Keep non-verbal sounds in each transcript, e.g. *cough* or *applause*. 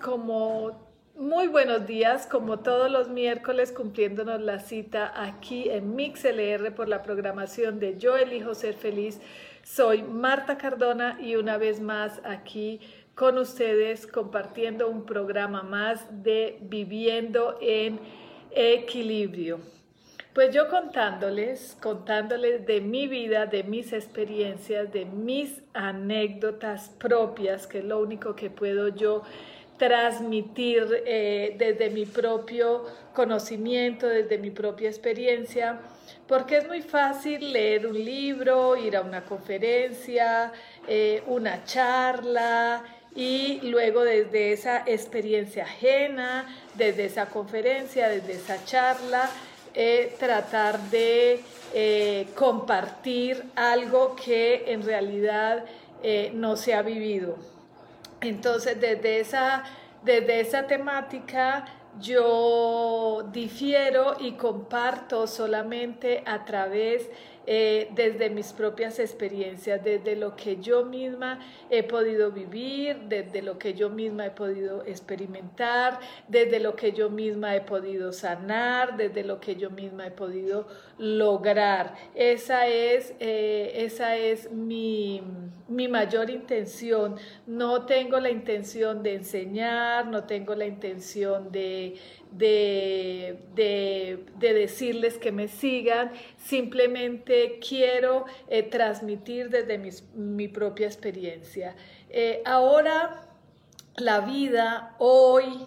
Como muy buenos días, como todos los miércoles cumpliéndonos la cita aquí en MixLR por la programación de Yo elijo ser feliz. Soy Marta Cardona y una vez más aquí con ustedes compartiendo un programa más de Viviendo en Equilibrio. Pues yo contándoles, contándoles de mi vida, de mis experiencias, de mis anécdotas propias, que es lo único que puedo yo transmitir eh, desde mi propio conocimiento, desde mi propia experiencia, porque es muy fácil leer un libro, ir a una conferencia, eh, una charla y luego desde esa experiencia ajena, desde esa conferencia, desde esa charla, eh, tratar de compartir algo que en realidad no se ha vivido. Entonces, desde esa, desde esa temática, yo difiero y comparto solamente a través eh, desde mis propias experiencias, desde lo que yo misma he podido vivir, desde lo que yo misma he podido experimentar, desde lo que yo misma he podido sanar, desde lo que yo misma he podido lograr. Esa es, eh, esa es mi, mi mayor intención. No tengo la intención de enseñar, no tengo la intención de de, decirles que me sigan, simplemente quiero eh, transmitir desde mi propia experiencia. Eh, ahora, la vida, hoy,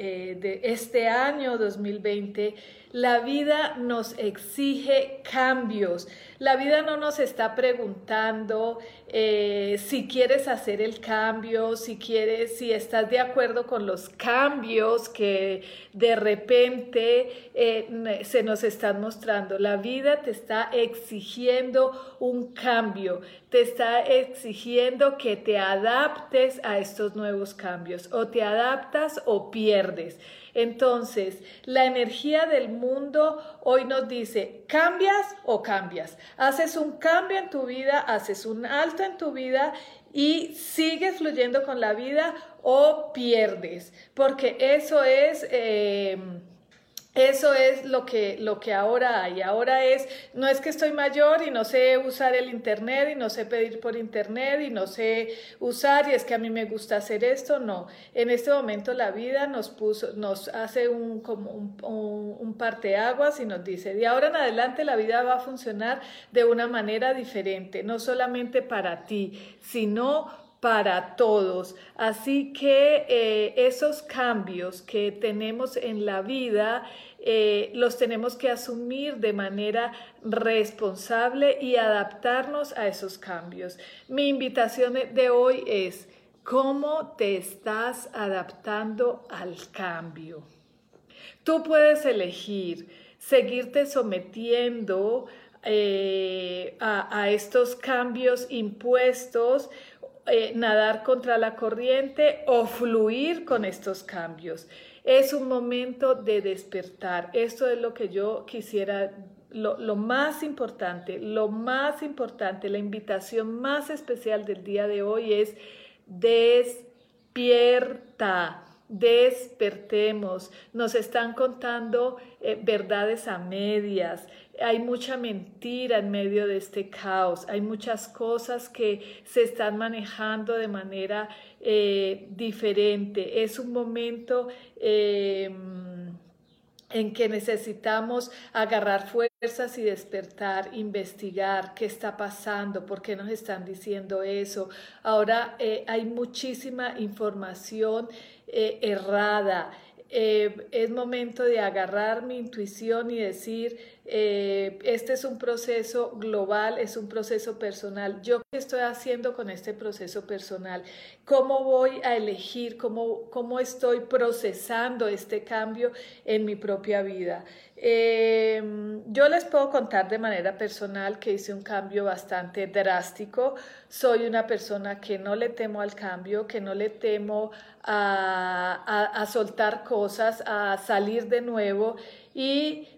eh, de este año 2020, la vida nos exige cambios. La vida no nos está preguntando eh, si quieres hacer el cambio, si quieres, si estás de acuerdo con los cambios que de repente eh, se nos están mostrando. La vida te está exigiendo un cambio, te está exigiendo que te adaptes a estos nuevos cambios. O te adaptas o pierdes. Entonces, la energía del mundo hoy nos dice, cambias o cambias. Haces un cambio en tu vida, haces un alto en tu vida y sigues fluyendo con la vida o pierdes, porque eso es... Eh, eso es lo que, lo que ahora hay. Ahora es, no es que estoy mayor y no sé usar el Internet y no sé pedir por Internet y no sé usar y es que a mí me gusta hacer esto. No, en este momento la vida nos, puso, nos hace un, como un, un, un parteaguas y nos dice, de ahora en adelante la vida va a funcionar de una manera diferente, no solamente para ti, sino para todos. Así que eh, esos cambios que tenemos en la vida eh, los tenemos que asumir de manera responsable y adaptarnos a esos cambios. Mi invitación de hoy es, ¿cómo te estás adaptando al cambio? Tú puedes elegir seguirte sometiendo eh, a, estos cambios impuestos eh, nadar contra la corriente o fluir con estos cambios. Es un momento de despertar. Esto es lo que yo quisiera, lo, lo más importante, lo más importante, la invitación más especial del día de hoy es despierta, despertemos. Nos están contando eh, verdades a medias. Hay mucha mentira en medio de este caos. Hay muchas cosas que se están manejando de manera eh, diferente. Es un momento... Eh, en que necesitamos agarrar fuerzas y despertar, investigar qué está pasando, por qué nos están diciendo eso. Ahora eh, hay muchísima información errada. Eh, es momento de agarrar mi intuición y decir, eh, este es un proceso global, es un proceso personal. ¿Yo qué estoy haciendo con este proceso personal? ¿Cómo voy a elegir? ¿Cómo, cómo estoy procesando este cambio en mi propia vida? Eh, yo les puedo contar de manera personal que hice un cambio bastante drástico. Soy una persona que no le temo al cambio, que no le temo a, a soltar cosas, a salir de nuevo y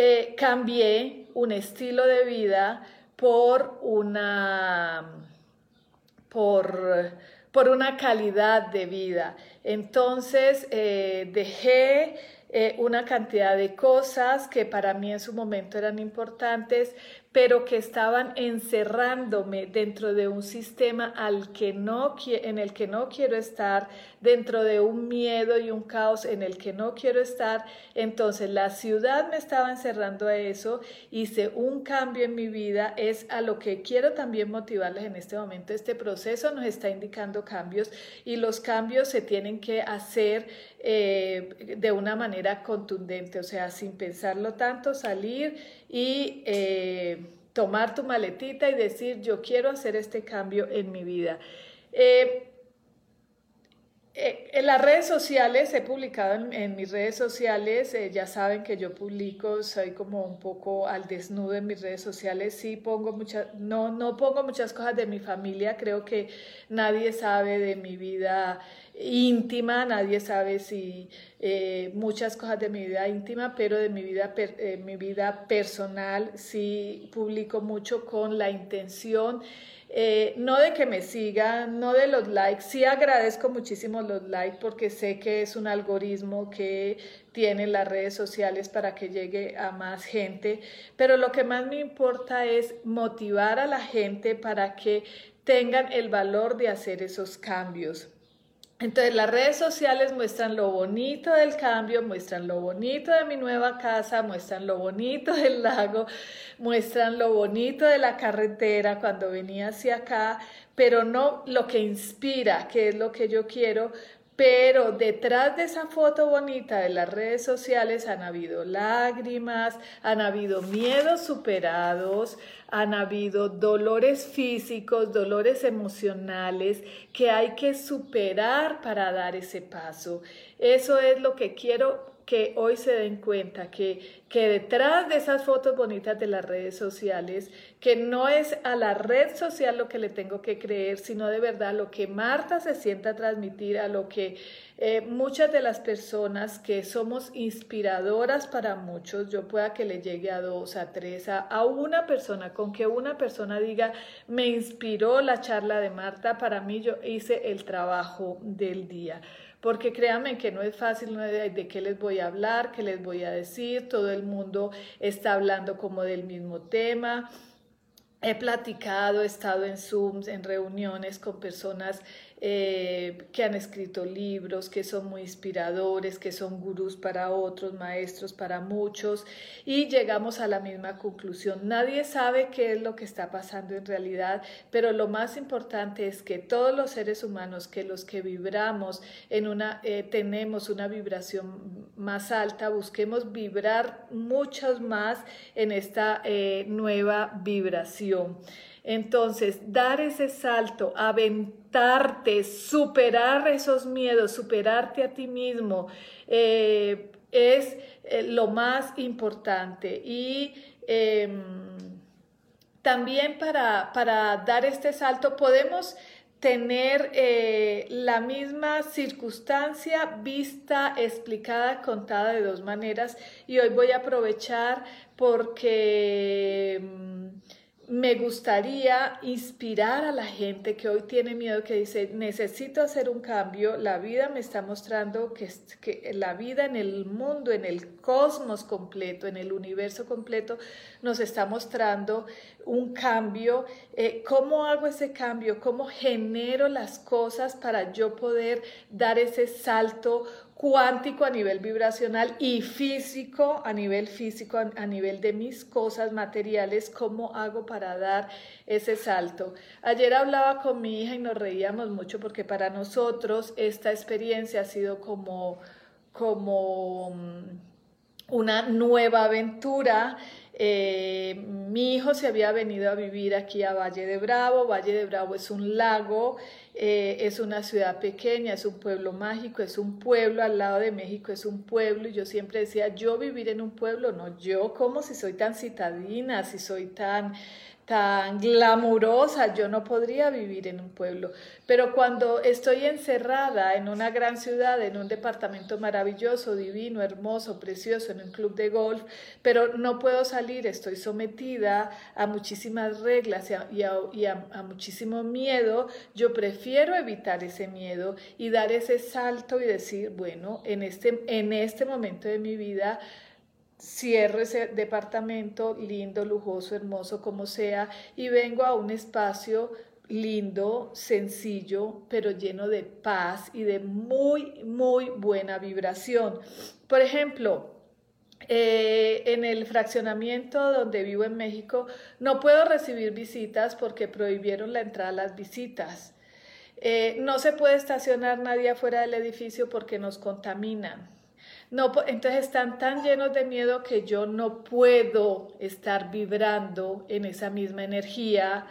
eh, cambié un estilo de vida por una, por, por una calidad de vida. Entonces eh, dejé eh, una cantidad de cosas que para mí en su momento eran importantes, pero que estaban encerrándome dentro de un sistema al que no, en el que no quiero estar, dentro de un miedo y un caos en el que no quiero estar. Entonces la ciudad me estaba encerrando a eso, hice un cambio en mi vida, es a lo que quiero también motivarles en este momento. Este proceso nos está indicando cambios y los cambios se tienen que hacer eh, de una manera contundente, o sea, sin pensarlo tanto, salir y eh, tomar tu maletita y decir, yo quiero hacer este cambio en mi vida. Eh, en las redes sociales, he publicado en, mis redes sociales, ya saben que yo publico, soy como un poco al desnudo en mis redes sociales, sí pongo muchas, no, no pongo muchas cosas de mi familia, creo que nadie sabe de mi vida íntima, nadie sabe si eh, muchas cosas de mi vida íntima, pero de mi vida, eh, mi vida personal sí publico mucho con la intención, eh, no de que me sigan, no de los likes, sí agradezco muchísimo los likes porque sé que es un algoritmo que tiene las redes sociales para que llegue a más gente, pero lo que más me importa es motivar a la gente para que tengan el valor de hacer esos cambios. Entonces las redes sociales muestran lo bonito del cambio, muestran lo bonito de mi nueva casa, muestran lo bonito del lago, muestran lo bonito de la carretera cuando venía hacia acá, pero no lo que inspira, que es lo que yo quiero, pero detrás de esa foto bonita de las redes sociales han habido lágrimas, han habido miedos superados, han habido dolores físicos, dolores emocionales que hay que superar para dar ese paso. Eso es lo que quiero que hoy se den cuenta que, que detrás de esas fotos bonitas de las redes sociales, que no es a la red social lo que le tengo que creer, sino de verdad lo que Marta se sienta a transmitir, a lo que eh, muchas de las personas que somos inspiradoras para muchos, yo pueda que le llegue a dos, a tres, a, a una persona, con que una persona diga, me inspiró la charla de Marta, para mí yo hice el trabajo del día porque créanme que no es fácil de, qué les voy a hablar, qué les voy a decir, todo el mundo está hablando como del mismo tema. He platicado, he estado en Zooms, en reuniones con personas eh, que han escrito libros, que son muy inspiradores, que son gurús para otros, maestros para muchos, y llegamos a la misma conclusión. Nadie sabe qué es lo que está pasando en realidad, pero lo más importante es que todos los seres humanos, que los que vibramos en una, eh, tenemos una vibración más alta, busquemos vibrar muchos más en esta eh, nueva vibración. Entonces, dar ese salto, aventarte, superar esos miedos, superarte a ti mismo, eh, es eh, lo más importante. Y em, también para, para, dar este salto podemos tener eh, la misma circunstancia vista, explicada, contada de dos maneras. Y hoy voy a aprovechar porque em, me gustaría inspirar a la gente que hoy tiene miedo, que dice, necesito hacer un cambio, la vida me está mostrando que, la vida en el mundo, en el cosmos completo, en el universo completo, nos está mostrando un cambio. Eh, ¿Cómo hago ese cambio? ¿Cómo genero las cosas para yo poder dar ese salto cuántico a nivel vibracional y físico a nivel físico, a, nivel de mis cosas materiales, cómo hago para dar ese salto. Ayer hablaba con mi hija y nos reíamos mucho porque para nosotros esta experiencia ha sido como, como mm, una nueva aventura eh, mi hijo se había venido a vivir aquí a Valle de Bravo. Valle de Bravo es un lago, eh, es una ciudad pequeña, es un pueblo mágico, es un pueblo al lado de México, es un pueblo. Y yo siempre decía, yo vivir en un pueblo, no, yo como si soy tan citadina, si soy tan tan glamurosa, yo no podría vivir en un pueblo. Pero cuando estoy encerrada en una gran ciudad, en un departamento maravilloso, divino, hermoso, precioso, en un club de golf, pero no puedo salir, estoy sometida a muchísimas reglas y a, muchísimo miedo, yo prefiero evitar ese miedo y dar ese salto y decir, bueno, en este, en este momento de mi vida, cierro ese departamento lindo, lujoso, hermoso, como sea, y vengo a un espacio lindo, sencillo, pero lleno de paz y de muy, muy buena vibración. Por ejemplo, eh, en el fraccionamiento donde vivo en México, no puedo recibir visitas porque prohibieron la entrada a las visitas. Eh, no se puede estacionar nadie afuera del edificio porque nos contaminan. No, entonces están tan llenos de miedo que yo no puedo estar vibrando en esa misma energía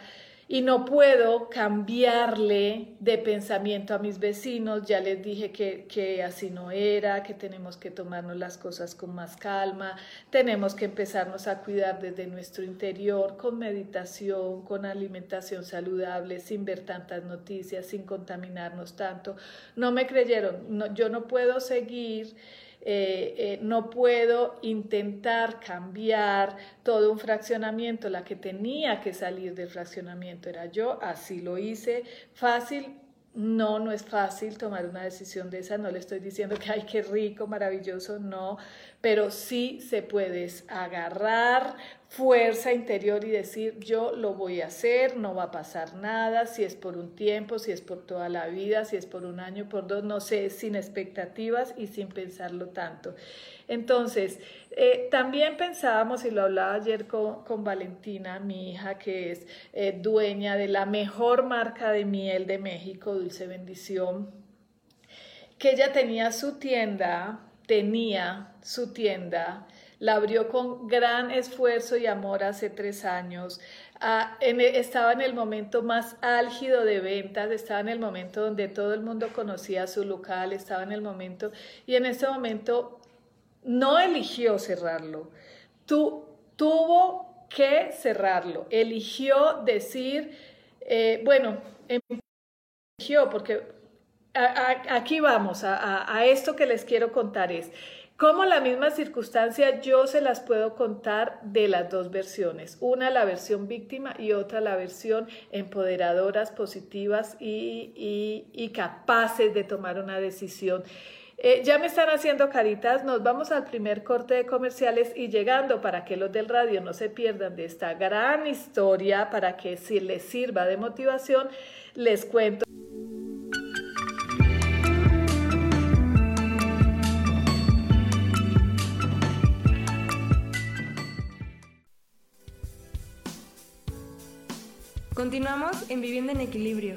y no puedo cambiarle de pensamiento a mis vecinos. Ya les dije que, que, así no era, que tenemos que tomarnos las cosas con más calma, tenemos que empezarnos a cuidar desde nuestro interior, con meditación, con alimentación saludable, sin ver tantas noticias, sin contaminarnos tanto. No me creyeron, yo no puedo seguir eh, eh, no puedo intentar cambiar todo un fraccionamiento, la que tenía que salir del fraccionamiento era yo, así lo hice, fácil, no, no es fácil tomar una decisión de esa, no le estoy diciendo que ay, qué rico, maravilloso, no, pero sí se puedes agarrar fuerza interior y decir yo lo voy a hacer, no va a pasar nada, si es por un tiempo, si es por toda la vida, si es por un año, por dos, no sé, sin expectativas y sin pensarlo tanto. Entonces, eh, también pensábamos, y lo hablaba ayer con, Valentina, mi hija, que es eh, dueña de la mejor marca de miel de México, Dulce Bendición, que ella tenía su tienda, tenía su tienda, la abrió con gran esfuerzo y amor hace tres años. Ah, e, estaba en el momento más álgido de ventas, estaba en el momento donde todo el mundo conocía su local, estaba en el momento, y en ese momento no eligió cerrarlo, tuvo que cerrarlo, eligió decir, eh, bueno, eligió, porque aquí vamos, a, a esto que les quiero contar es, como la misma circunstancia yo se las puedo contar de las dos versiones, una la versión víctima y otra la versión empoderadoras, positivas y capaces de tomar una decisión. Eh, ya me están haciendo caritas, nos vamos al primer corte de comerciales y llegando para que los del radio no se pierdan de esta gran historia, para que si les sirva de motivación, les cuento. Continuamos en Vivienda en Equilibrio.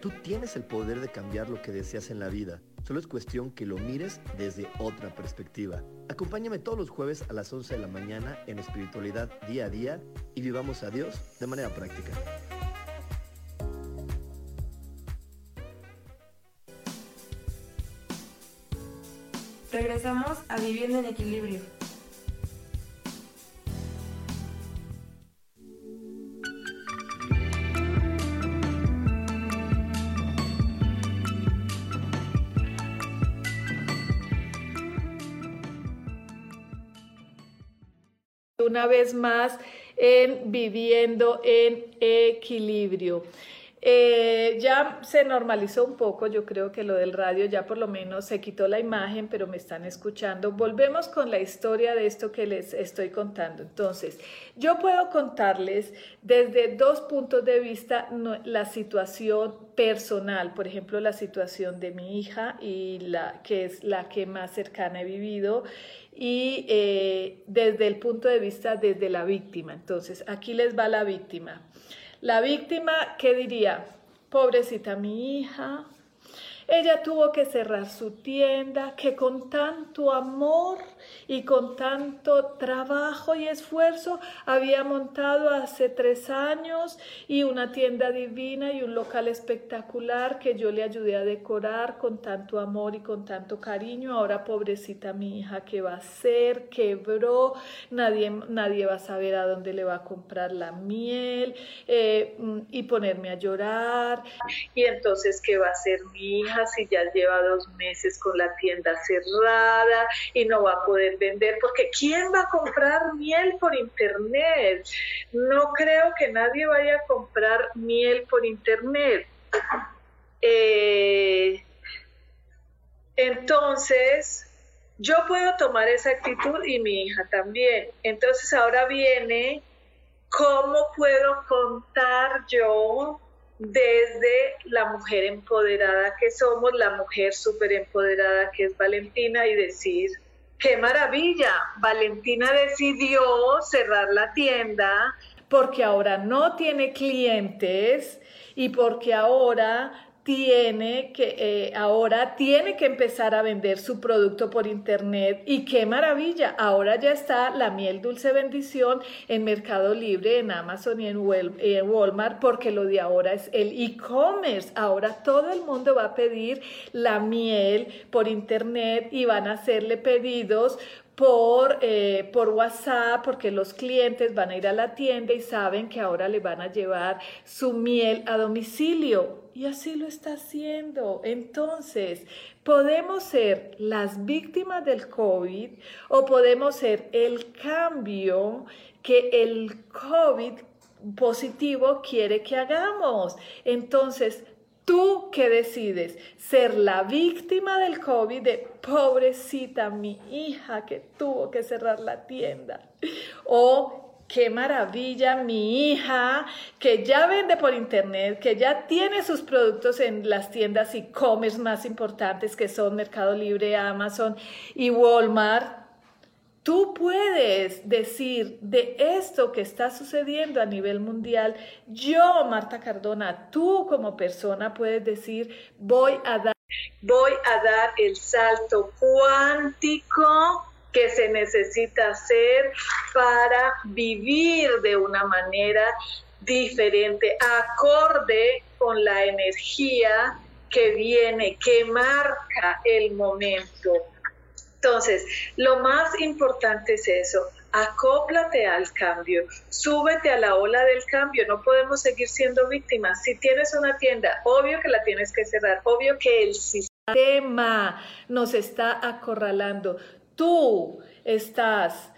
Tú tienes el poder de cambiar lo que deseas en la vida. Solo es cuestión que lo mires desde otra perspectiva. Acompáñame todos los jueves a las 11 de la mañana en espiritualidad día a día y vivamos a Dios de manera práctica. Regresamos a Viviendo en Equilibrio. Una vez más en Viviendo en Equilibrio. Eh, ya se normalizó un poco, yo creo que lo del radio ya por lo menos se quitó la imagen, pero me están escuchando. Volvemos con la historia de esto que les estoy contando. Entonces, yo puedo contarles desde dos puntos de vista la situación personal, por ejemplo, la situación de mi hija y la que es la que más cercana he vivido y eh, desde el punto de vista desde la víctima. Entonces, aquí les va la víctima. La víctima, ¿qué diría? Pobrecita mi hija, ella tuvo que cerrar su tienda que con tanto amor y con tanto trabajo y esfuerzo había montado hace tres años y una tienda divina y un local espectacular que yo le ayudé a decorar con tanto amor y con tanto cariño. Ahora pobrecita mi hija, ¿qué va a hacer? Quebró, nadie, nadie va a saber a dónde le va a comprar la miel eh, y ponerme a llorar. Y entonces, ¿qué va a hacer mi hija? si ya lleva dos meses con la tienda cerrada y no va a poder vender? Porque ¿quién va a comprar miel por internet? No creo que nadie vaya a comprar miel por internet. Eh, entonces, yo puedo tomar esa actitud y mi hija también. Entonces ahora viene, ¿cómo puedo contar yo desde la mujer empoderada que somos, la mujer súper empoderada que es Valentina y decir, qué maravilla, Valentina decidió cerrar la tienda porque ahora no tiene clientes y porque ahora tiene que eh, ahora tiene que empezar a vender su producto por internet y qué maravilla, ahora ya está la miel dulce bendición en Mercado Libre, en Amazon y en Walmart, porque lo de ahora es el e-commerce, ahora todo el mundo va a pedir la miel por internet y van a hacerle pedidos por, eh, por WhatsApp, porque los clientes van a ir a la tienda y saben que ahora le van a llevar su miel a domicilio. Y así lo está haciendo. Entonces, podemos ser las víctimas del COVID o podemos ser el cambio que el COVID positivo quiere que hagamos. Entonces, ¿Tú qué decides? ¿Ser la víctima del COVID de pobrecita mi hija que tuvo que cerrar la tienda? ¿O qué maravilla, mi hija que ya vende por internet, que ya tiene sus productos en las tiendas e-commerce más importantes que son Mercado Libre, Amazon y Walmart? Tú puedes decir de esto que está sucediendo a nivel mundial, yo, Marta Cardona, tú como persona puedes decir, voy a dar, voy a dar el salto cuántico que se necesita hacer para vivir de una manera diferente, acorde con la energía que viene, que marca el momento. Entonces, lo más importante es eso, acóplate al cambio, súbete a la ola del cambio, no podemos seguir siendo víctimas. Si tienes una tienda, obvio que la tienes que cerrar, obvio que el sistema nos está acorralando. Tú estás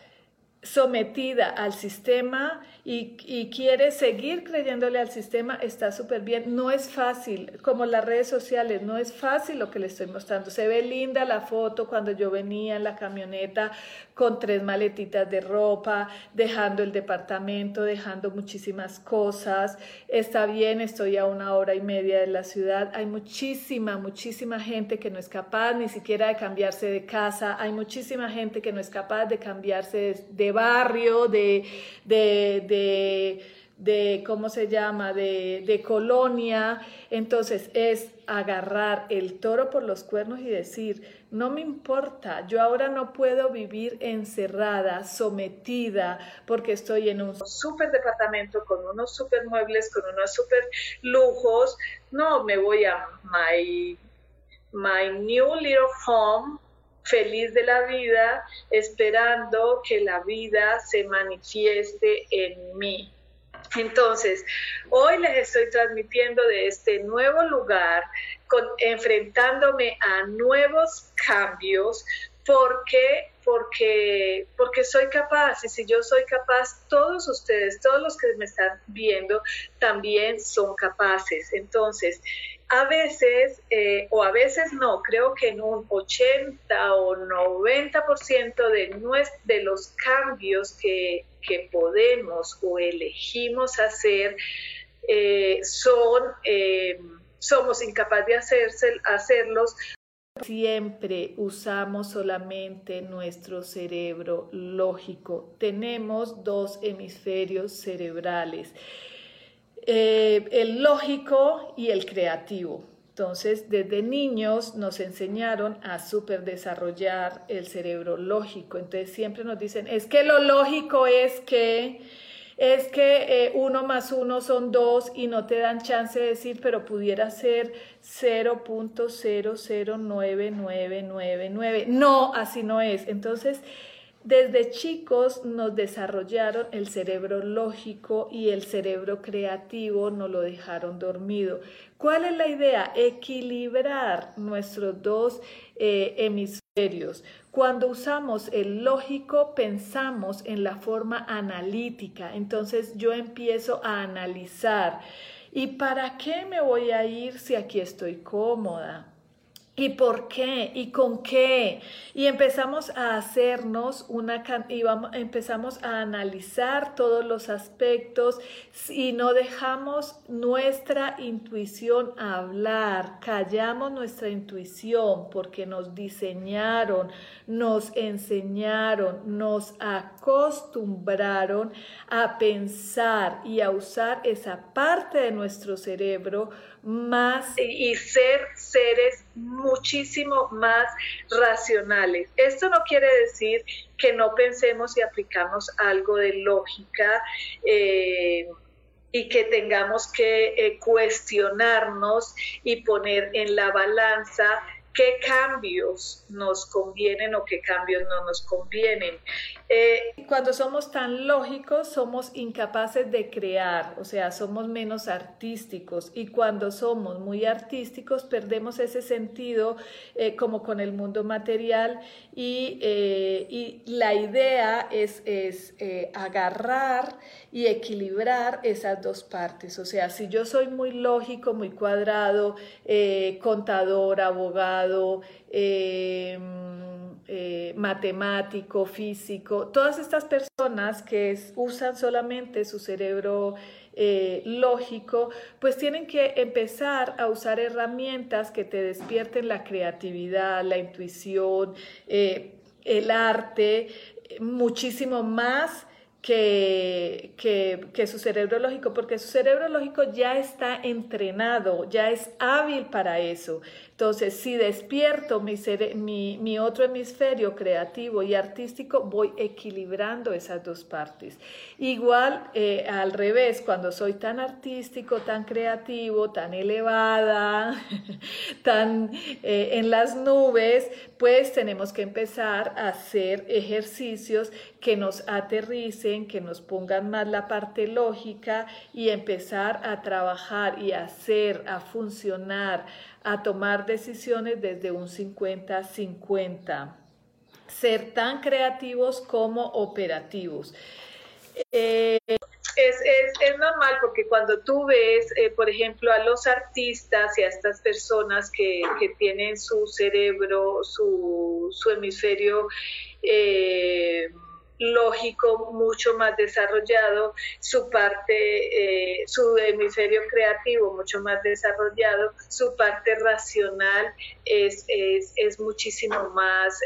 sometida al sistema y, y quiere seguir creyéndole al sistema, está súper bien. No es fácil, como las redes sociales, no es fácil lo que le estoy mostrando. Se ve linda la foto cuando yo venía en la camioneta con tres maletitas de ropa, dejando el departamento, dejando muchísimas cosas. Está bien, estoy a una hora y media de la ciudad. Hay muchísima, muchísima gente que no es capaz ni siquiera de cambiarse de casa. Hay muchísima gente que no es capaz de cambiarse barrio, de, de, de de, ¿cómo se llama?, de, de, colonia. Entonces es agarrar el toro por los cuernos y decir, no me importa, yo ahora no puedo vivir encerrada, sometida, porque estoy en un super departamento con unos super muebles, con unos super lujos. No, me voy a my, my new little home feliz de la vida, esperando que la vida se manifieste en mí. Entonces, hoy les estoy transmitiendo de este nuevo lugar, con, enfrentándome a nuevos cambios, porque porque, porque soy capaz y si yo soy capaz, todos ustedes, todos los que me están viendo, también son capaces. Entonces, a veces, eh, o a veces no, creo que en un 80 o 90% de, de los cambios que, podemos o elegimos hacer eh, son, eh, somos incapaces de hacerlos. Siempre usamos solamente nuestro cerebro lógico. Tenemos dos hemisferios cerebrales. Eh, el lógico y el creativo. Entonces, desde niños nos enseñaron a super desarrollar el cerebro lógico. Entonces, siempre nos dicen, es que lo lógico es que, es que eh, uno más uno son dos y no te dan chance de decir, pero pudiera ser 0.009999. No, así no es. Entonces, desde chicos nos desarrollaron el cerebro lógico y el cerebro creativo nos lo dejaron dormido. ¿Cuál es la idea? Equilibrar nuestros dos eh, hemisferios. Cuando usamos el lógico, pensamos en la forma analítica. Entonces yo empiezo a analizar. ¿Y para qué me voy a ir si aquí estoy cómoda? ¿Y por qué? ¿Y con qué? Y empezamos a hacernos una y vamos, empezamos a analizar todos los aspectos y no dejamos nuestra intuición hablar, callamos nuestra intuición porque nos diseñaron, nos enseñaron, nos acostumbraron a pensar y a usar esa parte de nuestro cerebro más y, ser seres muchísimo más racionales. Esto no quiere decir que no pensemos y aplicamos algo de lógica. Eh, y que tengamos que eh, cuestionarnos y poner en la balanza qué cambios nos convienen o qué cambios no nos convienen. Eh, cuando somos tan lógicos, somos incapaces de crear, o sea, somos menos artísticos. Y cuando somos muy artísticos perdemos ese sentido eh, como con el mundo material. Y, eh, la idea es, es agarrar y equilibrar esas dos partes, o sea, si yo soy muy lógico, muy cuadrado, contador, abogado, eh, matemático, físico, todas estas personas que usan solamente su cerebro eh, lógico, pues tienen que empezar a usar herramientas que te despierten la creatividad, la intuición, eh, el arte, muchísimo más que, que, su cerebro lógico, porque su cerebro lógico ya está entrenado, ya es hábil para eso. Entonces, si despierto mi, otro hemisferio creativo y artístico, voy equilibrando esas dos partes. Igual eh, al revés, cuando soy tan artístico, tan creativo, tan elevada, *laughs* tan eh, en las nubes, pues tenemos que empezar a hacer ejercicios que nos aterricen, que nos pongan más la parte lógica y empezar a trabajar y hacer, a funcionar, a tomar decisiones desde un 50-50. Ser tan creativos como operativos. Eh, es, es, normal porque cuando tú ves, eh, por ejemplo, a los artistas y a estas personas que, que tienen su cerebro, su, su hemisferio eh, lógico mucho más desarrollado, su parte, eh, su hemisferio creativo mucho más desarrollado, su parte racional es, es, es muchísimo más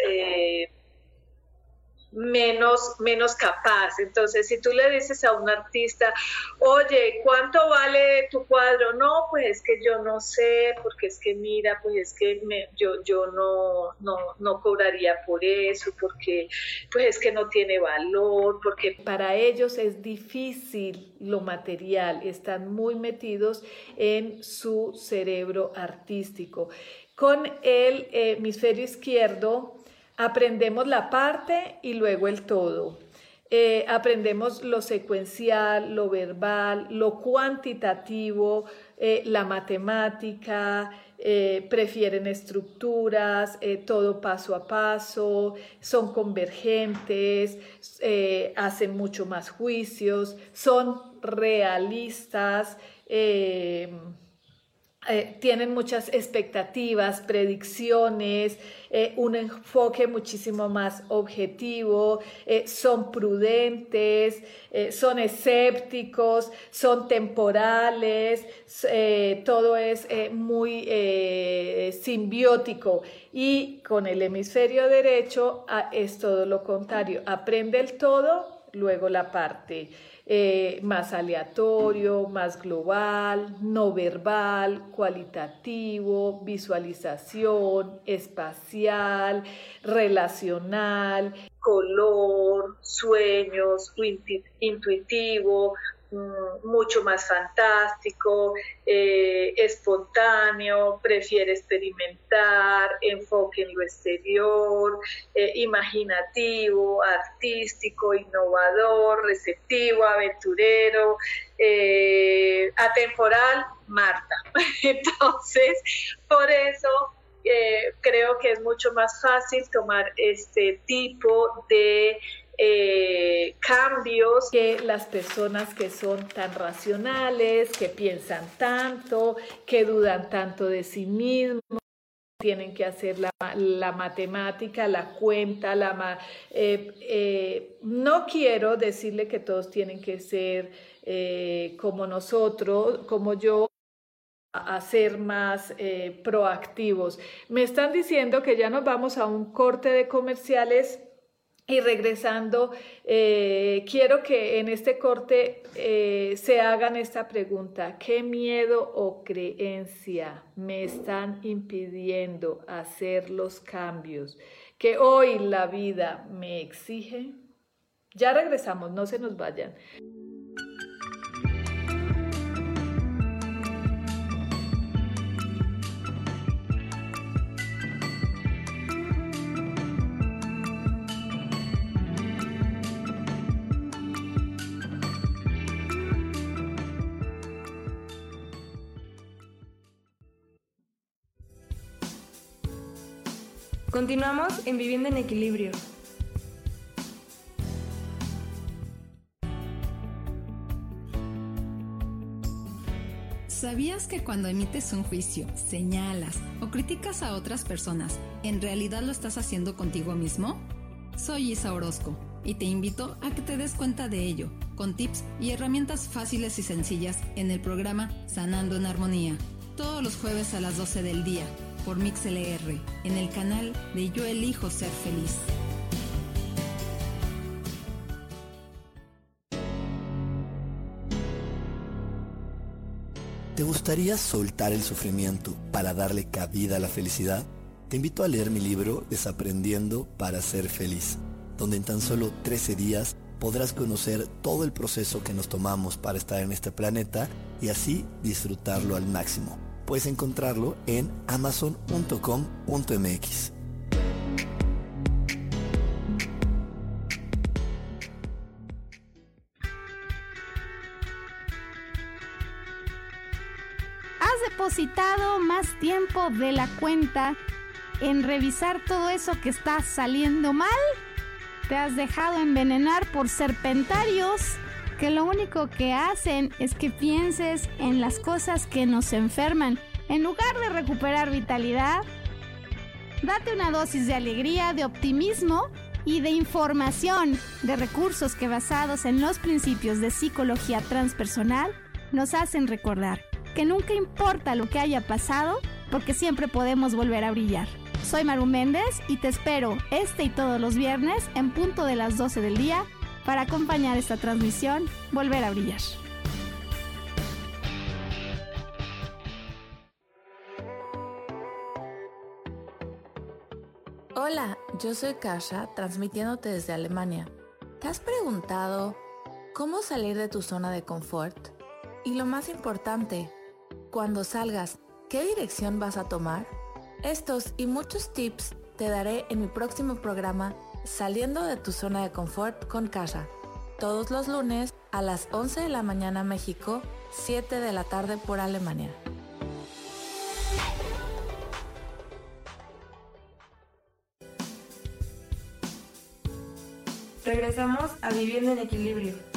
menos, menos capaz. Entonces, si tú le dices a un artista, oye, ¿cuánto vale tu cuadro? No, pues es que yo no sé, porque es que mira, pues es que yo, yo no, no, no cobraría por eso, porque pues es que no tiene valor, porque para ellos es difícil lo material, están muy metidos en su cerebro artístico. Con el hemisferio izquierdo, aprendemos la parte y luego el todo. Eh, aprendemos lo secuencial, lo verbal, lo cuantitativo, eh, la matemática, eh, prefieren estructuras, todo paso a paso, son convergentes, hacen mucho más juicios, son realistas. Eh, tienen muchas expectativas, predicciones, eh, un enfoque muchísimo más objetivo, eh, son prudentes, son escépticos, son temporales, todo es muy simbiótico. Y con el hemisferio derecho es todo lo contrario, aprende el todo, luego la parte. Eh, más aleatorio, más global, no verbal, cualitativo, visualización, espacial, relacional, color, sueños, intuitivo, mucho más fantástico, eh, espontáneo, prefiere experimentar, enfoque en lo exterior, eh, imaginativo, artístico, innovador, receptivo, aventurero, eh, atemporal, Marta. *laughs* Entonces, por eso creo que es mucho más fácil tomar este tipo de eh, cambios que las personas que son tan racionales, que piensan tanto, que dudan tanto de sí mismos tienen que hacer la, matemática, la cuenta, la eh, eh, no quiero decirle que todos tienen que ser como nosotros, como yo, a ser más proactivos. Me están diciendo que ya nos vamos a un corte de comerciales y regresando, eh, quiero que en este corte eh, se hagan esta pregunta. ¿Qué miedo o creencia me están impidiendo hacer los cambios que hoy la vida me exige? Ya regresamos, no se nos vayan. Continuamos en Vivienda en Equilibrio. ¿Sabías que cuando emites un juicio, señalas o criticas a otras personas, en realidad lo estás haciendo contigo mismo? Soy Isa Orozco y te invito a que te des cuenta de ello, con tips y herramientas fáciles y sencillas en el programa Sanando en Armonía, todos los jueves a las 12 del día por MixLR en el canal de Yo Elijo Ser Feliz. ¿Te gustaría soltar el sufrimiento para darle cabida a la felicidad? Te invito a leer mi libro Desaprendiendo para ser feliz, donde en tan solo 13 días podrás conocer todo el proceso que nos tomamos para estar en este planeta y así disfrutarlo al máximo puedes encontrarlo en amazon.com.mx. ¿Has depositado más tiempo de la cuenta en revisar todo eso que está saliendo mal? ¿Te has dejado envenenar por serpentarios que lo único que hacen es que pienses en las cosas que nos enferman. En lugar de recuperar vitalidad, date una dosis de alegría, de optimismo y de información, de recursos que basados en los principios de psicología transpersonal nos hacen recordar que nunca importa lo que haya pasado, porque siempre podemos volver a brillar. Soy Maru Méndez y te espero este y todos los viernes en punto de las 12 del día para acompañar esta transmisión Volver a Brillar. Hola, yo soy Kasha, transmitiéndote desde Alemania. ¿Te has preguntado cómo salir de tu zona de confort? Y lo más importante, cuando salgas, ¿qué dirección vas a tomar? Estos y muchos tips te daré en mi próximo programa Saliendo de tu zona de confort con Kasha, todos los lunes a las 11 de la mañana México, 7 de la tarde por Alemania. Regresamos a Viviendo en Equilibrio.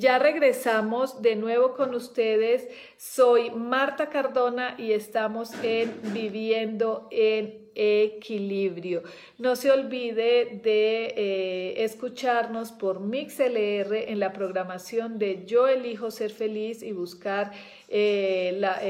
Ya regresamos de nuevo con ustedes. Soy Marta Cardona y estamos en Viviendo en Equilibrio. No se olvide de eh, escucharnos por MixLR en la programación de Yo elijo ser feliz y buscar eh, la,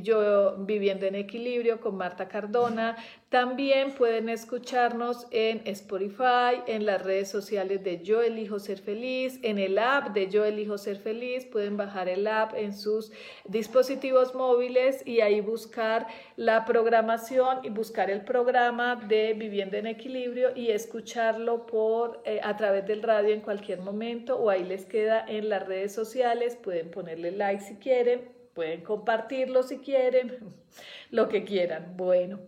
Yo viviendo en equilibrio con Marta Cardona. También pueden escucharnos en Spotify, en las redes sociales de Yo Elijo Ser Feliz, en el app de Yo Elijo Ser Feliz. Pueden bajar el app en sus dispositivos móviles y ahí buscar la programación y buscar el programa de Vivienda en Equilibrio y escucharlo por, eh, a través del radio en cualquier momento o ahí les queda en las redes sociales. Pueden ponerle like si quieren, pueden compartirlo si quieren, *laughs* lo que quieran. Bueno.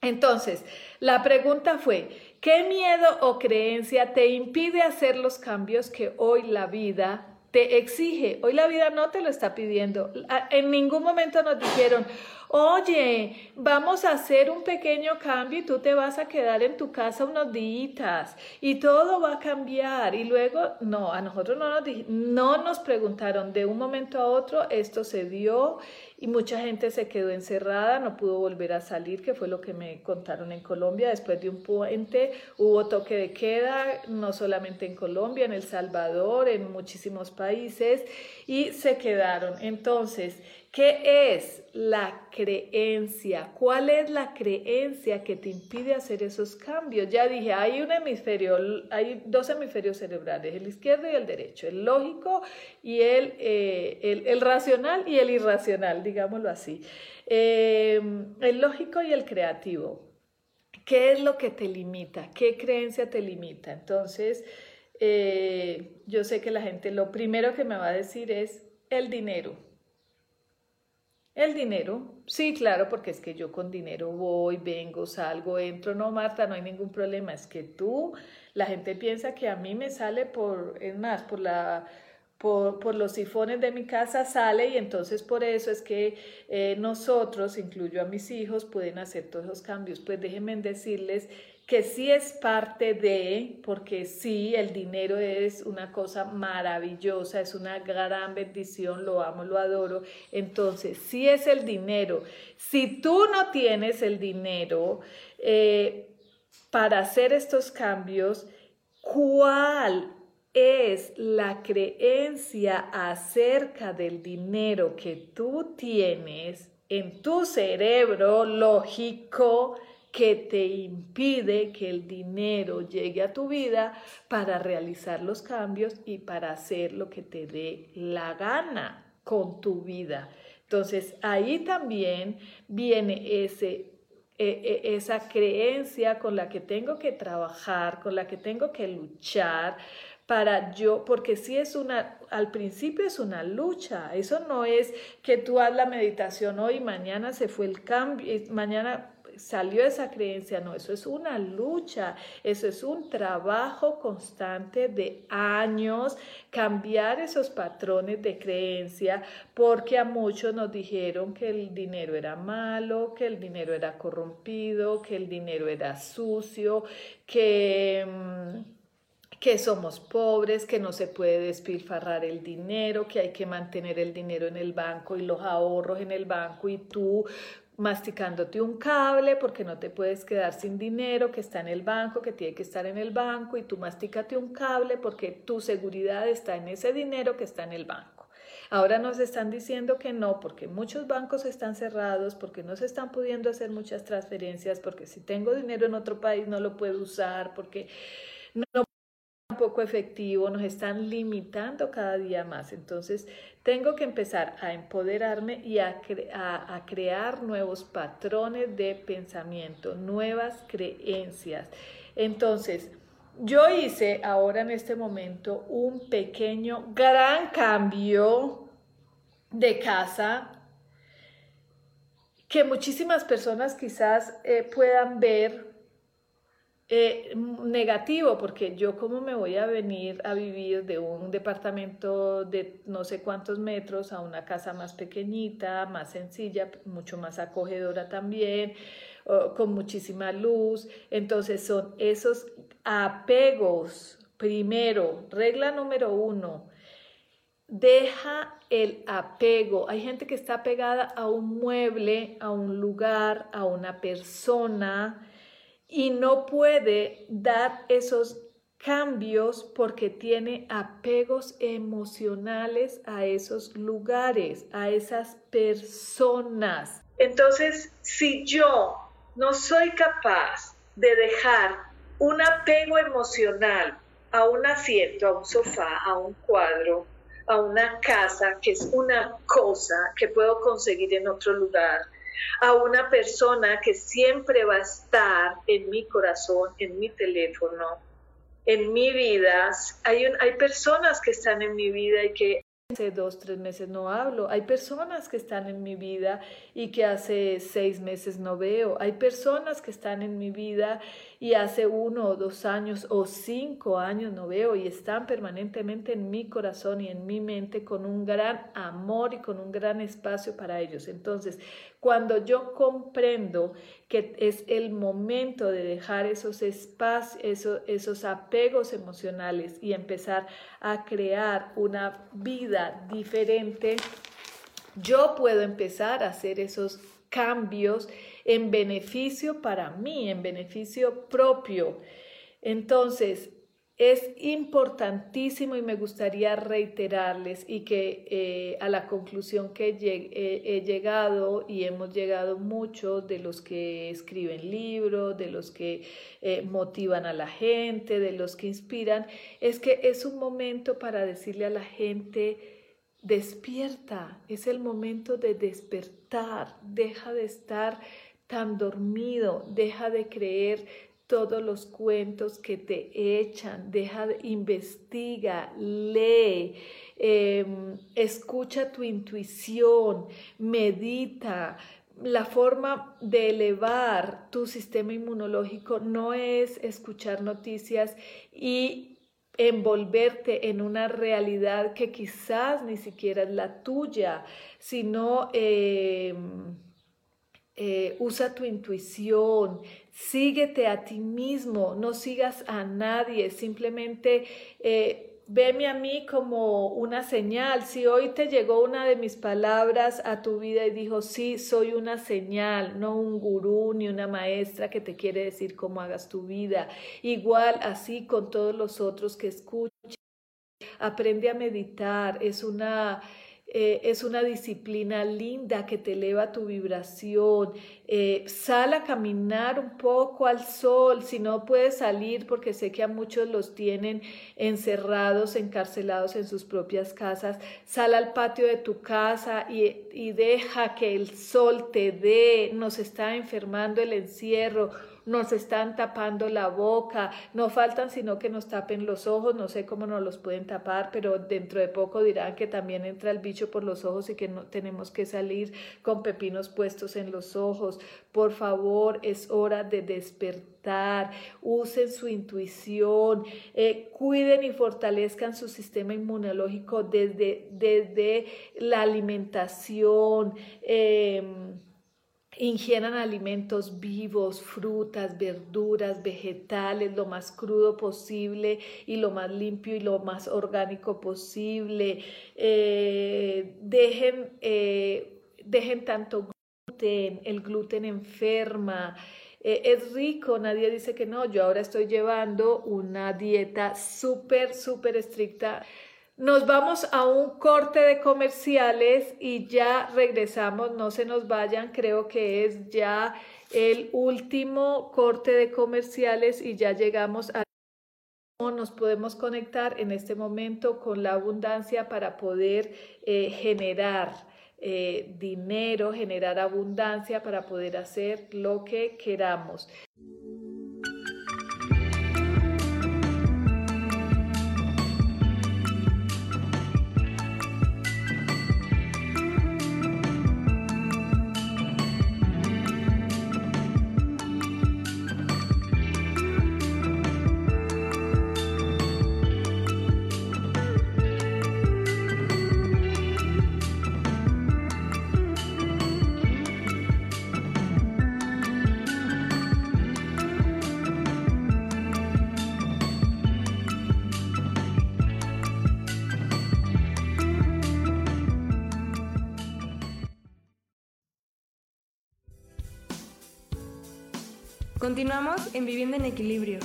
Entonces, la pregunta fue, ¿qué miedo o creencia te impide hacer los cambios que hoy la vida te exige? Hoy la vida no te lo está pidiendo. En ningún momento nos dijeron, oye, vamos a hacer un pequeño cambio y tú te vas a quedar en tu casa unos días y todo va a cambiar. Y luego, no, a nosotros no nos, no nos preguntaron de un momento a otro, esto se dio y mucha gente se quedó encerrada, no pudo volver a salir, que fue lo que me contaron en Colombia. Después de un puente hubo toque de queda, no solamente en Colombia, en El Salvador, en muchísimos países, y se quedaron. Entonces, ¿Qué es la creencia? ¿Cuál es la creencia que te impide hacer esos cambios? Ya dije, hay un hemisferio, hay dos hemisferios cerebrales, el izquierdo y el derecho, el lógico y el, eh, el, racional y el irracional, digámoslo así. Em, el lógico y el creativo. ¿Qué es lo que te limita? ¿Qué creencia te limita? Entonces, eh, yo sé que la gente lo primero que me va a decir es el dinero el dinero, sí, claro, porque es que yo con dinero voy, vengo, salgo, entro. No, Marta, no hay ningún problema. Es que tú, la gente piensa que a mí me sale por, es más, por la... Por, los sifones de mi casa sale y entonces por eso es que eh, nosotros, incluyo a mis hijos, pueden hacer todos esos cambios. Pues déjenme decirles que sí es parte de, porque sí, el dinero es una cosa maravillosa, es una gran bendición, lo amo, lo adoro. Entonces, sí es el dinero. Si tú no tienes el dinero eh, para hacer estos cambios, ¿cuál es la creencia acerca del dinero que tú tienes en tu cerebro lógico? que te impide que el dinero llegue a tu vida para realizar los cambios y para hacer lo que te dé la gana con tu vida. Entonces ahí también viene ese, e, e, esa creencia con la que tengo que trabajar, con la que tengo que luchar para yo, porque si es una, al principio es una lucha, eso no es que tú hagas la meditación hoy, mañana se fue el cambio, mañana salió esa creencia, no, eso es una lucha, eso es un trabajo constante de años, cambiar esos patrones de creencia, porque a muchos nos dijeron que el dinero era malo, que el dinero era corrompido, que el dinero era sucio, que... Que somos pobres, que no se puede despilfarrar el dinero, que hay que mantener el dinero en el banco y los ahorros en el banco y tú masticándote un cable porque no te puedes quedar sin dinero que está en el banco, que tiene que estar en el banco y tú masticate un cable porque tu seguridad está en ese dinero que está en el banco. Ahora nos están diciendo que no, porque muchos bancos están cerrados, porque no se están pudiendo hacer muchas transferencias, porque si tengo dinero en otro país no lo puedo usar, porque no poco efectivo, nos están limitando cada día más. Entonces, tengo que empezar a empoderarme y a, crear nuevos patrones de pensamiento, nuevas creencias. Entonces, yo hice ahora en este momento un pequeño, gran cambio de casa que muchísimas personas quizás eh, puedan ver eh, negativo, porque yo como me voy a venir a vivir de un departamento de no sé cuántos metros a una casa más pequeñita, más sencilla, mucho más acogedora también, con muchísima luz. Entonces son esos apegos. Primero, regla número uno, deja el apego. Hay gente que está pegada a un mueble, a un lugar, a una persona, y no puede dar esos cambios porque tiene apegos emocionales a esos lugares, a esas personas. Entonces, si yo no soy capaz de dejar un apego emocional a un asiento, a un sofá, a un cuadro, a una casa, que es una cosa que puedo conseguir en otro lugar, a una persona que siempre va a estar en mi corazón, en mi teléfono, en mi vida. Hay, hay personas que están en mi vida y que hace dos, tres meses no hablo. Hay personas que están en mi vida y que hace seis meses no veo. Hay personas que están en mi vida y hace uno o dos años o cinco años no veo y están permanentemente en mi corazón y en mi mente con un gran amor y con un gran espacio para ellos. Entonces, cuando yo comprendo que es el momento de dejar esos espacios, esos, esos apegos emocionales y empezar a crear una vida diferente, yo puedo empezar a hacer esos cambios en beneficio para mí, en beneficio propio. Entonces, es importantísimo y me gustaría reiterarles y que eh, a la conclusión que he, llegado y hemos llegado muchos de los que escriben libros, de los que eh, motivan a la gente, de los que inspiran, es que es un momento para decirle a la gente, despierta, es el momento de despertar, deja de estar tan dormido, deja de creer todos los cuentos que te echan, deja de investiga, lee, em, escucha tu intuición, medita. La forma de elevar tu sistema inmunológico no es escuchar noticias y envolverte en una realidad que quizás ni siquiera es la tuya, sino em, eh, usa tu intuición, síguete a ti mismo, no sigas a nadie, simplemente eh, veme a mí como una señal. Si hoy te llegó una de mis palabras a tu vida y dijo, sí, soy una señal, no un gurú ni una maestra que te quiere decir cómo hagas tu vida. Igual así con todos los otros que escuchan. Aprende a meditar, es una eh, es una disciplina linda que te eleva tu vibración. Eh, sal a caminar un poco al sol, si no puedes salir, porque sé que a muchos los tienen encerrados, encarcelados en sus propias casas. Sal al patio de tu casa y, y deja que el sol te dé. Nos está enfermando el encierro nos están tapando la boca, no faltan sino que nos tapen los ojos, no sé cómo nos los pueden tapar, pero dentro de poco dirán que también entra el bicho por los ojos y que no tenemos que salir con pepinos puestos en los ojos. Por favor, es hora de despertar, usen su intuición, eh, cuiden y fortalezcan su sistema inmunológico desde, desde la alimentación. Em, ingieran alimentos vivos, frutas, verduras, vegetales, lo más crudo posible y lo más limpio y lo más orgánico posible. Eh, dejen, eh, dejen tanto gluten, el gluten enferma. Eh, es rico, nadie dice que no, yo ahora estoy llevando una dieta súper, súper estricta nos vamos a un corte de comerciales y ya regresamos, no se nos vayan, creo que es ya el último corte de comerciales y ya llegamos a cómo nos podemos conectar en este momento con la abundancia para poder eh, generar eh, dinero, generar abundancia para poder hacer lo que queramos. Continuamos en Viviendo en Equilibrio.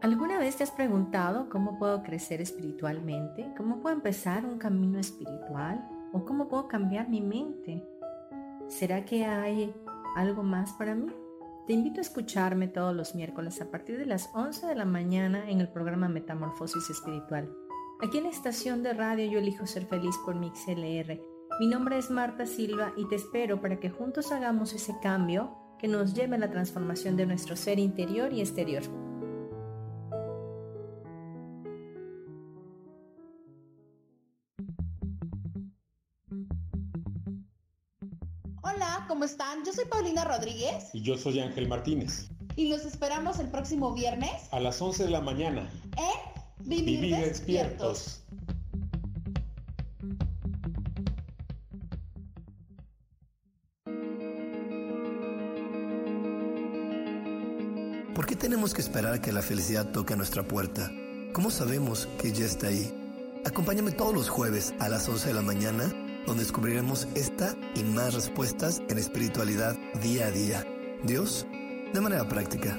¿Alguna vez te has preguntado cómo puedo crecer espiritualmente? ¿Cómo puedo empezar un camino espiritual? ¿O cómo puedo cambiar mi mente? ¿Será que hay algo más para mí? Te invito a escucharme todos los miércoles a partir de las 11 de la mañana en el programa Metamorfosis Espiritual. Aquí en la estación de radio Yo elijo ser feliz por MixLR. Mi nombre es Marta Silva y te espero para que juntos hagamos ese cambio que nos lleve a la transformación de nuestro ser interior y exterior. Hola, ¿cómo están? Yo soy Paulina Rodríguez. Y yo soy Ángel Martínez. Y los esperamos el próximo viernes. A las 11 de la mañana. En Vivir, despiertos. ¿Por qué tenemos que esperar a que la felicidad toque a nuestra puerta? ¿Cómo sabemos que ya está ahí? Acompáñame todos los jueves a las 11 de la mañana, donde descubriremos esta y más respuestas en espiritualidad día a día. Dios, de manera práctica.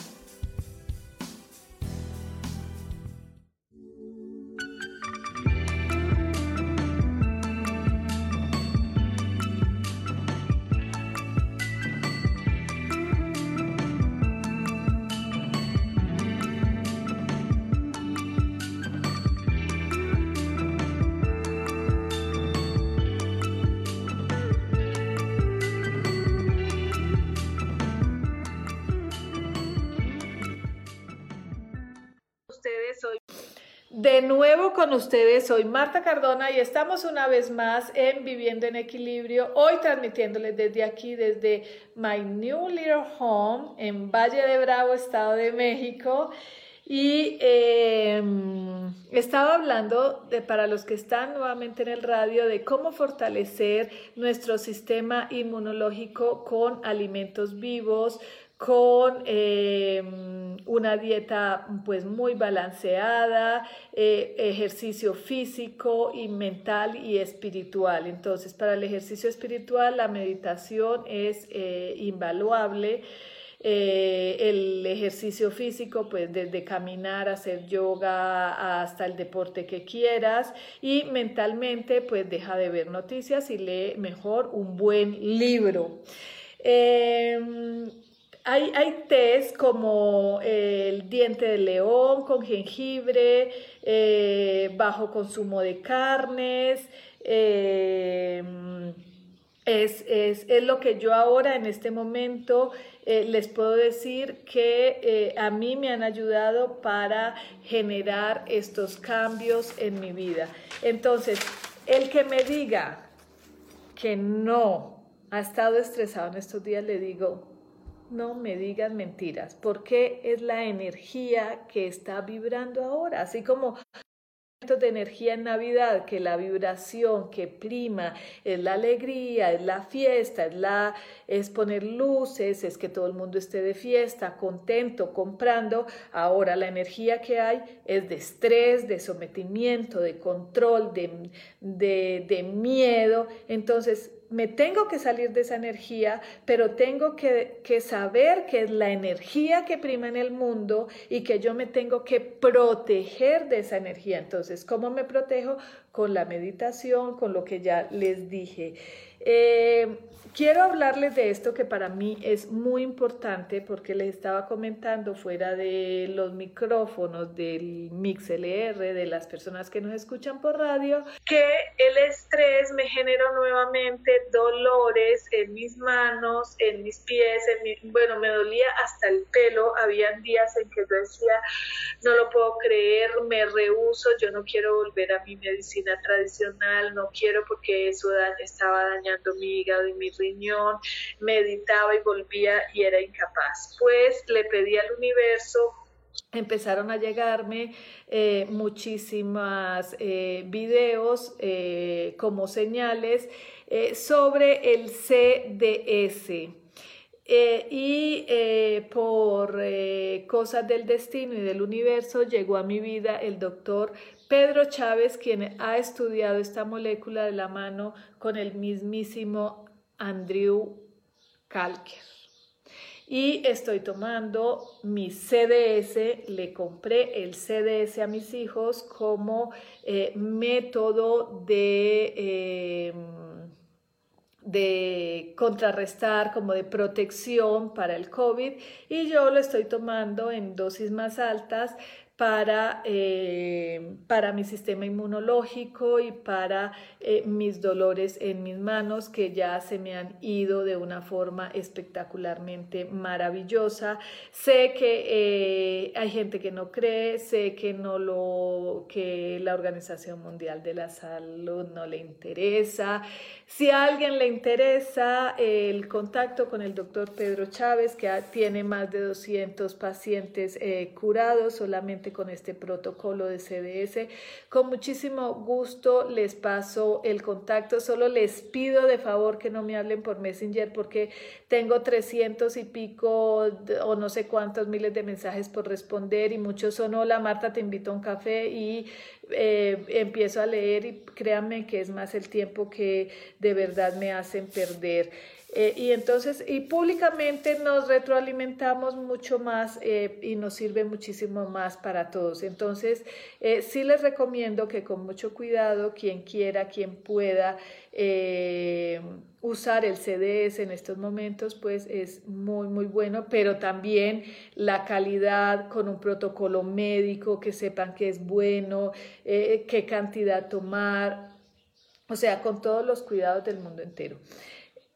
Soy Marta Cardona y estamos una vez más en Viviendo en Equilibrio, hoy transmitiéndoles desde aquí, desde My New Little Home en Valle de Bravo, Estado de México. Y em, estaba hablando, para los que están nuevamente en el radio, de cómo fortalecer nuestro sistema inmunológico con alimentos vivos, con em, una dieta pues muy balanceada, eh, ejercicio físico y mental y espiritual. Entonces, para el ejercicio espiritual, la meditación es eh, invaluable. Eh, el ejercicio físico, pues desde caminar, hacer yoga hasta el deporte que quieras y mentalmente, pues deja de ver noticias y lee mejor un buen libro. Hay, hay como el diente de león con jengibre, eh, bajo consumo de carnes. Eh, es, es, es, lo que yo ahora en este momento eh, les puedo decir que a mí me han ayudado para generar estos cambios en mi vida. Entonces, el que me diga que no ha estado estresado en estos días, le digo, no me digas mentiras, porque es la energía que está vibrando ahora, así como de energía en Navidad, que la vibración que prima es la alegría, es la fiesta, es, la, es poner luces, es que todo el mundo esté de fiesta, contento, comprando. Ahora la energía que hay es de estrés, de sometimiento, de control, de, de, de miedo. Entonces, me tengo que salir de esa energía, pero tengo que, saber que es la energía que prima en el mundo y que yo me tengo que proteger de esa energía. Entonces, ¿cómo me protejo? Con la meditación, con lo que ya les dije. Eh, quiero hablarles de esto que para mí es muy importante porque les estaba comentando fuera de los micrófonos del MixLR, de las personas que nos escuchan por radio, que el estrés me generó nuevamente dolores en mis manos, en mis pies, en bueno, me dolía hasta el pelo. Habían días en que yo decía, no lo puedo creer, me rehuso, yo no quiero volver a mi medicina tradicional, no quiero porque eso estaba dañando mi hígado y mi riñón, meditaba y volvía y era incapaz. Pues le pedí al universo empezaron a llegarme eh, muchísimas eh, videos eh, como señales sobre el CDS. y por cosas del destino y del universo llegó a mi vida el doctor Pedro Chávez, quien ha estudiado esta molécula de la mano con el mismísimo Andrew Kalker. Y estoy tomando mi CDS, le compré el CDS a mis hijos como eh, método de... Em, de contrarrestar, como de protección para el COVID y yo lo estoy tomando en dosis más altas para, eh, para mi sistema inmunológico y para eh, mis dolores en mis manos que ya se me han ido de una forma espectacularmente maravillosa. Sé que eh, hay gente que no cree, sé que no lo que la Organización Mundial de la Salud no le interesa. Si a alguien le interesa el contacto con el doctor Pedro Chávez, que tiene más de 200 pacientes curados solamente con este protocolo de CDS. Con muchísimo gusto les paso el contacto. Solo les pido de favor que no me hablen por Messenger porque tengo 300 y pico o no sé cuántos miles de mensajes por responder y muchos son hola Marta, te invito a un café y eh, empiezo a leer y créanme que es más el tiempo que de verdad me hacen perder. Eh, y entonces, y públicamente nos retroalimentamos mucho más eh, y nos sirve muchísimo más para todos. Entonces, eh, sí les recomiendo que con mucho cuidado, quien quiera, quien pueda usar el CDS en estos momentos, pues es muy, muy bueno, pero también la calidad con un protocolo médico, que sepan que es bueno, qué cantidad tomar, o sea, con todos los cuidados del mundo entero.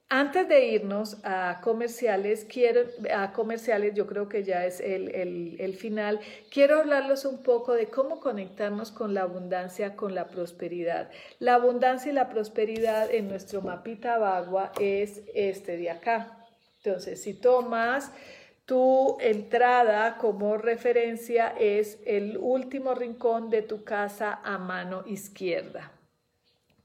Antes de irnos a comerciales, quiero, a comerciales, yo creo que ya es el, final, quiero hablarles un poco de cómo conectarnos con la abundancia, con la prosperidad. La abundancia y la prosperidad en nuestro mapita bagua es este de acá. Entonces, si tomas tu entrada como referencia, es el último rincón de tu casa a mano izquierda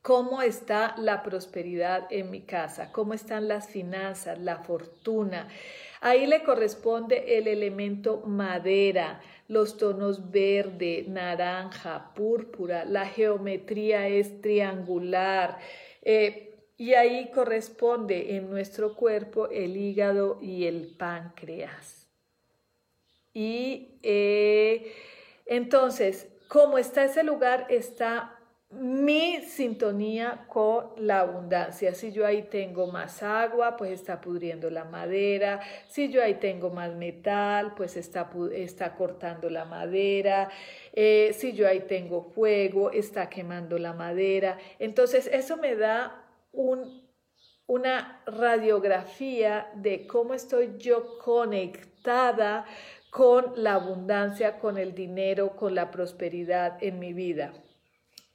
cómo está la prosperidad en mi casa, cómo están las finanzas, la fortuna. Ahí le corresponde el elemento madera, los tonos verde, naranja, púrpura, la geometría es triangular. Eh, y ahí corresponde en nuestro cuerpo el hígado y el páncreas. Y eh, entonces, como está ese lugar, está mi sintonía con la abundancia. Si yo ahí tengo más agua, pues está pudriendo la madera. Si yo ahí tengo más metal, pues está, está cortando la madera. Eh, si yo ahí tengo fuego, está quemando la madera. Entonces eso me da un, una radiografía de cómo estoy yo conectada con la abundancia, con el dinero, con la prosperidad en mi vida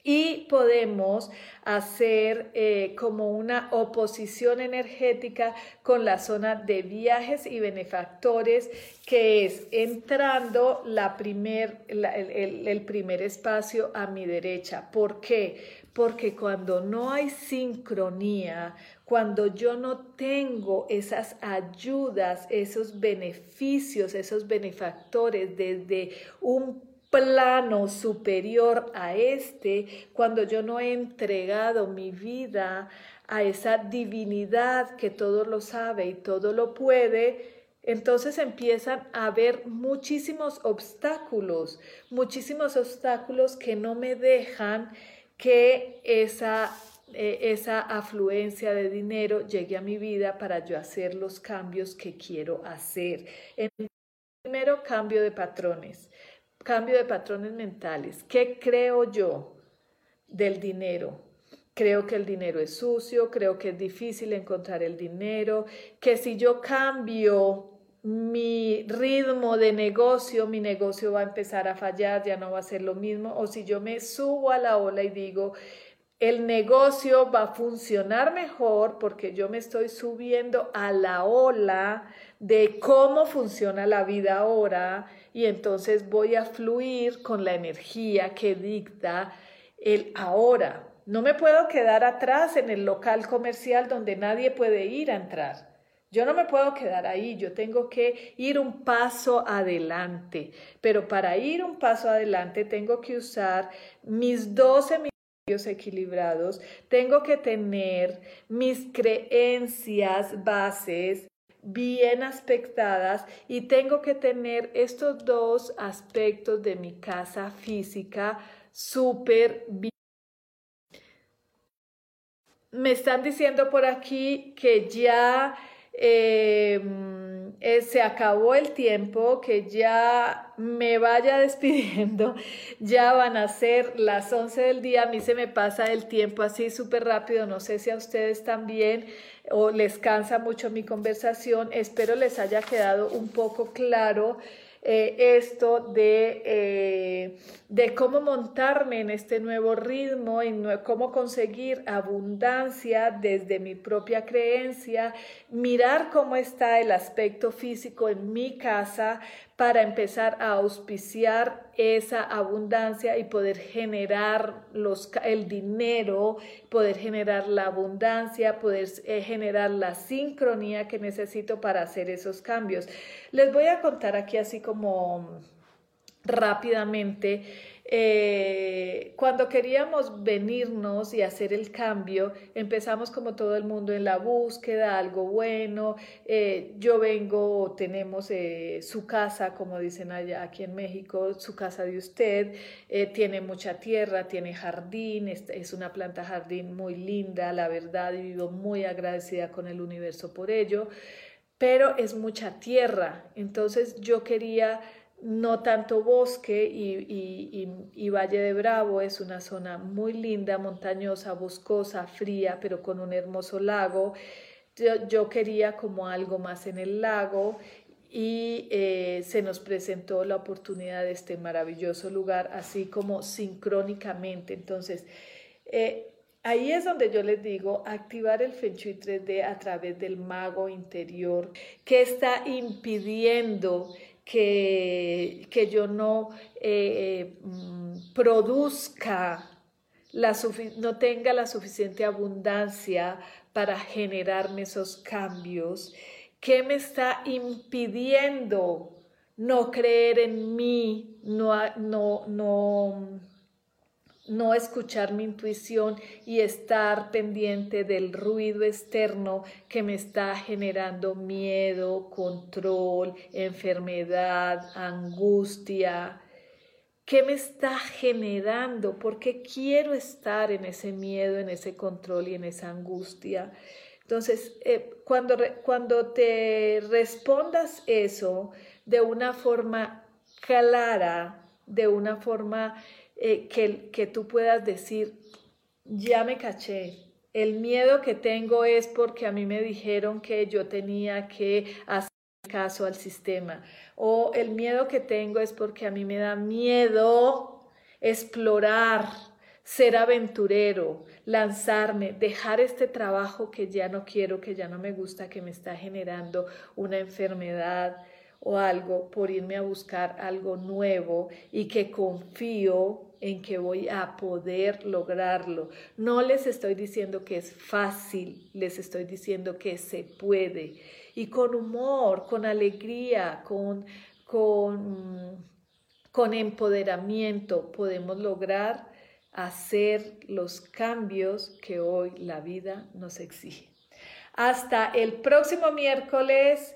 y podemos hacer eh, como una oposición energética con la zona de viajes y benefactores, que es entrando la primer, el, el primer espacio a mi derecha. ¿Por qué? Porque cuando no hay sincronía, cuando yo no tengo esas ayudas, esos beneficios, esos benefactores desde un plano superior a este, cuando yo no he entregado mi vida a esa divinidad que todo lo sabe y todo lo puede, entonces empiezan a haber muchísimos obstáculos, muchísimos obstáculos que no me dejan que esa, eh, esa afluencia de dinero llegue a mi vida para yo hacer los cambios que quiero hacer. primero, cambio de patrones cambio de patrones mentales. ¿Qué creo yo del dinero? Creo que el dinero es sucio, creo que es difícil encontrar el dinero, que si yo cambio mi ritmo de negocio, mi negocio va a empezar a fallar, ya no va a ser lo mismo, o si yo me subo a la ola y digo, el negocio va a funcionar mejor porque yo me estoy subiendo a la ola de cómo funciona la vida ahora y entonces voy a fluir con la energía que dicta el ahora. No me puedo quedar atrás en el local comercial donde nadie puede ir a entrar. Yo no me puedo quedar ahí, yo tengo que ir un paso adelante, pero para ir un paso adelante tengo que usar mis 12 equilibrados, tengo que tener mis creencias bases bien aspectadas y tengo que tener estos dos aspectos de mi casa física súper bien. Me están diciendo por aquí que ya em, eh, se acabó el tiempo, que ya me vaya *laughs* despidiendo, ya van a ser las 11 del día, a mí se me pasa el tiempo así súper rápido, no sé si a ustedes también o les cansa mucho mi conversación. Espero les haya quedado un poco claro eh, esto de, eh, de cómo montarme en este nuevo ritmo y cómo conseguir abundancia desde mi propia creencia, mirar cómo está el aspecto físico en mi casa para empezar a auspiciar esa abundancia y poder generar los, el dinero, poder generar la abundancia, poder eh, generar la sincronía que necesito para hacer esos cambios. Les voy a contar aquí así como rápidamente eh, cuando queríamos venirnos y hacer el cambio, empezamos como todo el mundo en la búsqueda, algo bueno. Eh, yo vengo, tenemos eh, su casa, como dicen aquí en México, su casa de usted, tiene mucha tierra, tiene jardín, es, es una planta jardín muy linda, la verdad, y vivo muy agradecida con el universo por ello, pero es mucha tierra. Entonces yo quería no tanto bosque y, Valle de Bravo es una zona muy linda, montañosa, boscosa, fría, pero con un hermoso lago. Yo, quería como algo más en el lago y eh, se nos presentó la oportunidad de este maravilloso lugar, así como sincrónicamente. Entonces, eh, ahí es donde yo les digo, activar el Feng Shui 3D a través del mago interior, que está impidiendo que, que yo no eh, mm, produzca, la no tenga la suficiente abundancia para generarme esos cambios ¿Qué me está impidiendo no creer en mí, no, no, no, no escuchar mi intuición y estar pendiente del ruido externo que me está generando miedo, control, enfermedad, angustia. ¿Qué me está generando? ¿Por qué quiero estar en ese miedo, en ese control y en esa angustia? Entonces, eh, cuando, cuando te respondas eso de una forma clara, de una forma eh, que, que tú puedas decir, ya me caché, el miedo que tengo es porque a mí me dijeron que yo tenía que hacer caso al sistema. O el miedo que tengo es porque a mí me da miedo explorar, ser aventurero, lanzarme, dejar este trabajo que ya no quiero, que ya no me gusta, que me está generando una enfermedad o algo, por irme a buscar algo nuevo y que confío en que voy a poder lograrlo. No les estoy diciendo que es fácil, les estoy diciendo que se puede. Y con humor, con alegría, con, con, con empoderamiento podemos lograr hacer los cambios que hoy la vida nos exige. Hasta el próximo miércoles.